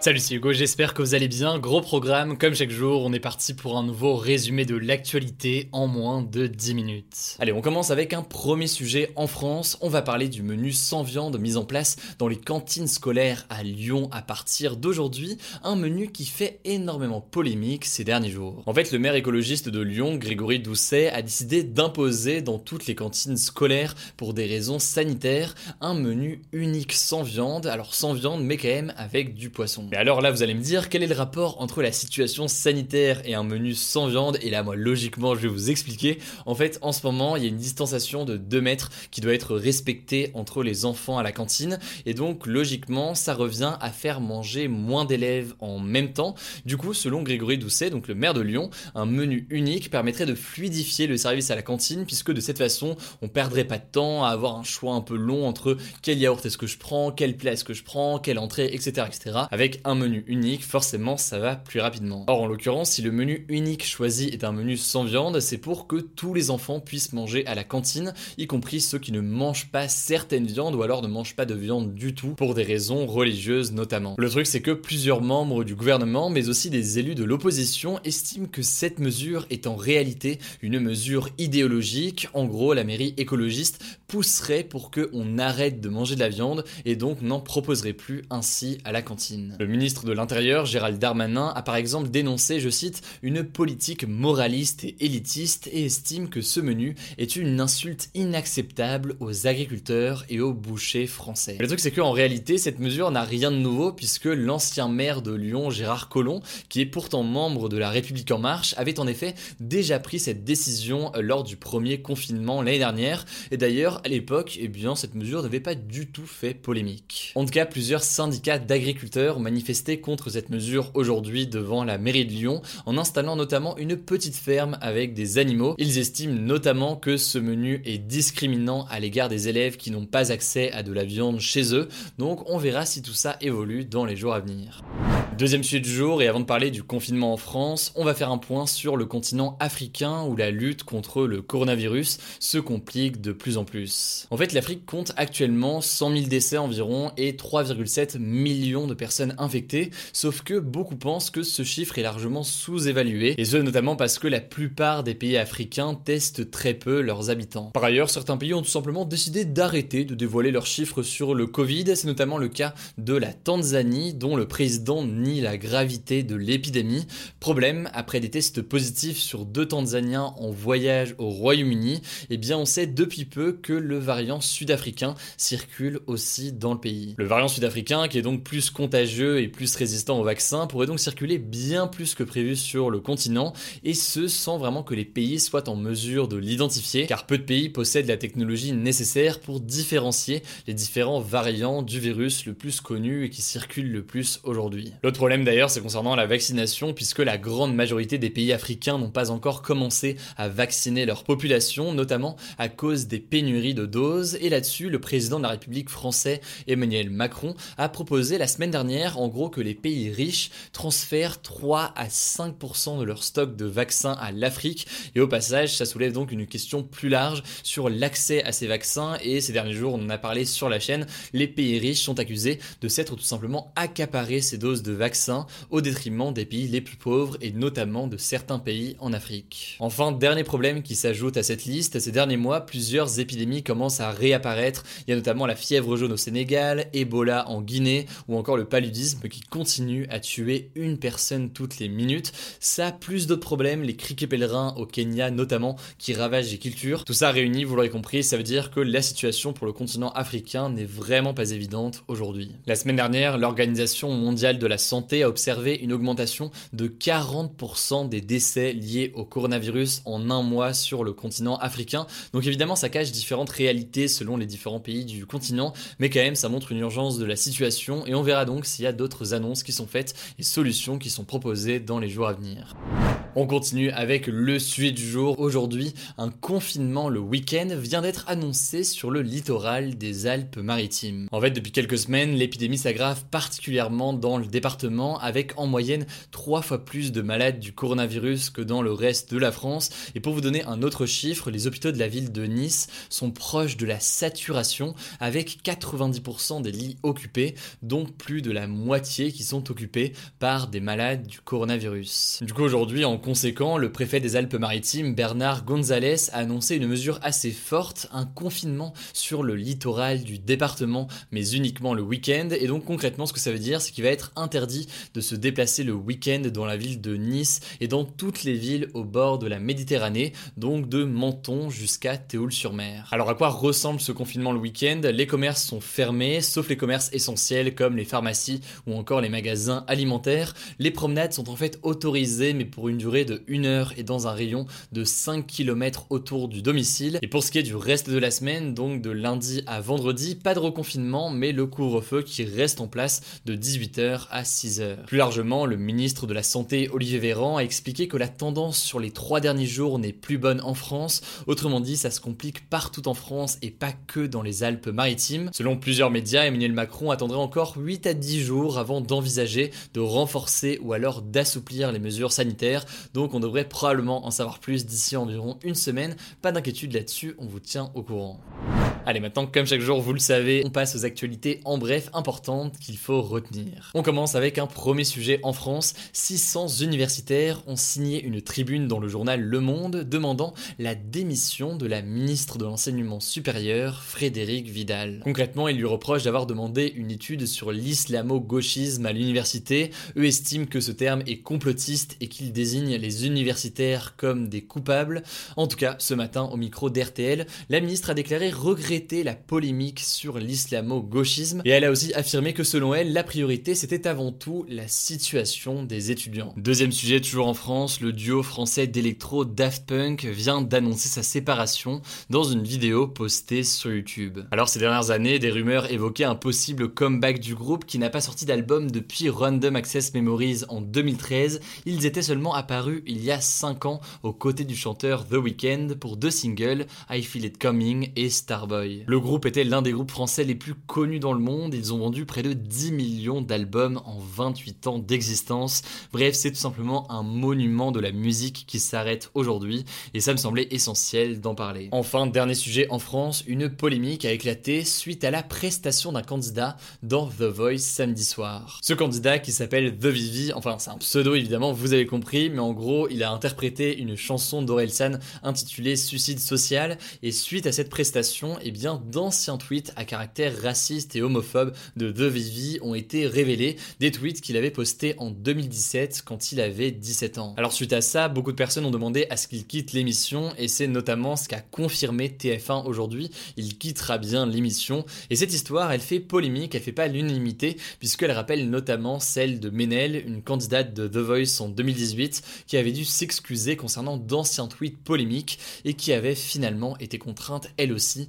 Salut, c'est Hugo, j'espère que vous allez bien. Gros programme, comme chaque jour, on est parti pour un nouveau résumé de l'actualité en moins de 10 minutes. Allez, on commence avec un premier sujet en France. On va parler du menu sans viande mis en place dans les cantines scolaires à Lyon à partir d'aujourd'hui. Un menu qui fait énormément polémique ces derniers jours. En fait, le maire écologiste de Lyon, Grégory Doucet, a décidé d'imposer dans toutes les cantines scolaires, pour des raisons sanitaires, un menu unique sans viande. Alors sans viande, mais quand même avec du poisson. Mais alors là, vous allez me dire, quel est le rapport entre la situation sanitaire et un menu sans viande? Et là, moi, logiquement, je vais vous expliquer. En fait, en ce moment, il y a une distanciation de 2 mètres qui doit être respectée entre les enfants à la cantine. Et donc, logiquement, ça revient à faire manger moins d'élèves en même temps. Du coup, selon Grégory Doucet, donc le maire de Lyon, un menu unique permettrait de fluidifier le service à la cantine, puisque de cette façon, on perdrait pas de temps à avoir un choix un peu long entre quel yaourt est-ce que je prends, quel plat est-ce que je prends, quelle entrée, etc., etc. Avec un menu unique, forcément ça va plus rapidement. Or en l'occurrence, si le menu unique choisi est un menu sans viande, c'est pour que tous les enfants puissent manger à la cantine, y compris ceux qui ne mangent pas certaines viandes ou alors ne mangent pas de viande du tout pour des raisons religieuses notamment. Le truc c'est que plusieurs membres du gouvernement mais aussi des élus de l'opposition estiment que cette mesure est en réalité une mesure idéologique. En gros, la mairie écologiste pousserait pour que on arrête de manger de la viande et donc n'en proposerait plus ainsi à la cantine. Ministre de l'Intérieur, Gérald Darmanin, a par exemple dénoncé, je cite, une politique moraliste et élitiste et estime que ce menu est une insulte inacceptable aux agriculteurs et aux bouchers français. Le truc c'est qu'en réalité, cette mesure n'a rien de nouveau puisque l'ancien maire de Lyon, Gérard Collomb, qui est pourtant membre de la République en marche, avait en effet déjà pris cette décision lors du premier confinement l'année dernière. Et d'ailleurs, à l'époque, eh bien, cette mesure n'avait pas du tout fait polémique. En tout cas, plusieurs syndicats d'agriculteurs ont contre cette mesure aujourd'hui devant la mairie de Lyon en installant notamment une petite ferme avec des animaux. Ils estiment notamment que ce menu est discriminant à l'égard des élèves qui n'ont pas accès à de la viande chez eux. Donc on verra si tout ça évolue dans les jours à venir. Deuxième sujet du jour, et avant de parler du confinement en France, on va faire un point sur le continent africain où la lutte contre le coronavirus se complique de plus en plus. En fait, l'Afrique compte actuellement 100 000 décès environ et 3,7 millions de personnes infectées, sauf que beaucoup pensent que ce chiffre est largement sous-évalué, et ce notamment parce que la plupart des pays africains testent très peu leurs habitants. Par ailleurs, certains pays ont tout simplement décidé d'arrêter de dévoiler leurs chiffres sur le Covid, c'est notamment le cas de la Tanzanie, dont le président la gravité de l'épidémie. Problème, après des tests positifs sur deux Tanzaniens en voyage au Royaume-Uni, eh bien on sait depuis peu que le variant sud-africain circule aussi dans le pays. Le variant sud-africain, qui est donc plus contagieux et plus résistant au vaccin, pourrait donc circuler bien plus que prévu sur le continent, et ce sans vraiment que les pays soient en mesure de l'identifier, car peu de pays possèdent la technologie nécessaire pour différencier les différents variants du virus le plus connu et qui circule le plus aujourd'hui. L'autre problème d'ailleurs, c'est concernant la vaccination, puisque la grande majorité des pays africains n'ont pas encore commencé à vacciner leur population, notamment à cause des pénuries de doses. Et là-dessus, le président de la République français, Emmanuel Macron, a proposé la semaine dernière, en gros, que les pays riches transfèrent 3 à 5% de leur stock de vaccins à l'Afrique. Et au passage, ça soulève donc une question plus large sur l'accès à ces vaccins. Et ces derniers jours, on en a parlé sur la chaîne, les pays riches sont accusés de s'être tout simplement accaparés ces doses de vaccins au détriment des pays les plus pauvres et notamment de certains pays en Afrique. Enfin, dernier problème qui s'ajoute à cette liste, ces derniers mois, plusieurs épidémies commencent à réapparaître. Il y a notamment la fièvre jaune au Sénégal, Ebola en Guinée ou encore le paludisme qui continue à tuer une personne toutes les minutes. Ça, plus d'autres problèmes, les criquets pèlerins au Kenya notamment qui ravagent les cultures. Tout ça réuni, vous l'aurez compris, ça veut dire que la situation pour le continent africain n'est vraiment pas évidente aujourd'hui. La semaine dernière, l'Organisation mondiale de la santé a observé une augmentation de 40% des décès liés au coronavirus en un mois sur le continent africain. Donc évidemment, ça cache différentes réalités selon les différents pays du continent, mais quand même, ça montre une urgence de la situation et on verra donc s'il y a d'autres annonces qui sont faites et solutions qui sont proposées dans les jours à venir. On continue avec le sujet du jour. Aujourd'hui, un confinement le week-end vient d'être annoncé sur le littoral des Alpes-Maritimes. En fait, depuis quelques semaines, l'épidémie s'aggrave particulièrement dans le département avec en moyenne trois fois plus de malades du coronavirus que dans le reste de la France. Et pour vous donner un autre chiffre, les hôpitaux de la ville de Nice sont proches de la saturation avec 90% des lits occupés, dont plus de la moitié qui sont occupés par des malades du coronavirus. Du coup, aujourd'hui, conséquent, le préfet des Alpes-Maritimes, Bernard Gonzalez, a annoncé une mesure assez forte, un confinement sur le littoral du département, mais uniquement le week-end. Et donc concrètement, ce que ça veut dire, c'est qu'il va être interdit de se déplacer le week-end dans la ville de Nice et dans toutes les villes au bord de la Méditerranée, donc de Menton jusqu'à Théoul-sur-Mer. Alors à quoi ressemble ce confinement le week-end? Les commerces sont fermés, sauf les commerces essentiels comme les pharmacies ou encore les magasins alimentaires. Les promenades sont en fait autorisées, mais pour une durée de 1 heure et dans un rayon de 5 km autour du domicile. Et pour ce qui est du reste de la semaine, donc de lundi à vendredi, pas de reconfinement, mais le couvre-feu qui reste en place de 18h à 6h. Plus largement, le ministre de la Santé, Olivier Véran, a expliqué que la tendance sur les trois derniers jours n'est plus bonne en France. Autrement dit, ça se complique partout en France et pas que dans les Alpes-Maritimes. Selon plusieurs médias, Emmanuel Macron attendrait encore 8 à 10 jours avant d'envisager de renforcer ou alors d'assouplir les mesures sanitaires. Donc on devrait probablement en savoir plus d'ici environ une semaine. Pas d'inquiétude là-dessus, on vous tient au courant. Allez, maintenant, comme chaque jour, vous le savez, on passe aux actualités en bref importantes qu'il faut retenir. On commence avec un premier sujet en France. 600 universitaires ont signé une tribune dans le journal Le Monde demandant la démission de la ministre de l'Enseignement supérieur, Frédéric Vidal. Concrètement, ils lui reprochent d'avoir demandé une étude sur l'islamo-gauchisme à l'université. Eux estiment que ce terme est complotiste et qu'il désigne les universitaires comme des coupables. En tout cas, ce matin, au micro d'RTL, la ministre a déclaré regretter la polémique sur l'islamo-gauchisme et elle a aussi affirmé que selon elle, la priorité c'était avant tout la situation des étudiants. Deuxième sujet, toujours en France, le duo français d'électro Daft Punk vient d'annoncer sa séparation dans une vidéo postée sur YouTube. Alors ces dernières années, des rumeurs évoquaient un possible comeback du groupe qui n'a pas sorti d'album depuis Random Access Memories en 2013. Ils étaient seulement apparus il y a 5 ans aux côtés du chanteur The Weeknd pour deux singles, I Feel It Coming et Starboy. Le groupe était l'un des groupes français les plus connus dans le monde, ils ont vendu près de 10 millions d'albums en 28 ans d'existence. Bref, c'est tout simplement un monument de la musique qui s'arrête aujourd'hui et ça me semblait essentiel d'en parler. Enfin, dernier sujet en France, une polémique a éclaté suite à la prestation d'un candidat dans The Voice samedi soir. Ce candidat qui s'appelle The Vivi, enfin c'est un pseudo évidemment, vous avez compris, mais en gros, il a interprété une chanson d'Orelsan intitulée Suicide social et suite à cette prestation, eh bien d'anciens tweets à caractère raciste et homophobe de The Vivi ont été révélés, des tweets qu'il avait postés en 2017 quand il avait 17 ans. Alors suite à ça, beaucoup de personnes ont demandé à ce qu'il quitte l'émission et c'est notamment ce qu'a confirmé TF1 aujourd'hui, il quittera bien l'émission. Et cette histoire, elle fait polémique, elle fait pas l'unanimité puisqu'elle rappelle notamment celle de Menel, une candidate de The Voice en 2018 qui avait dû s'excuser concernant d'anciens tweets polémiques et qui avait finalement été contrainte elle aussi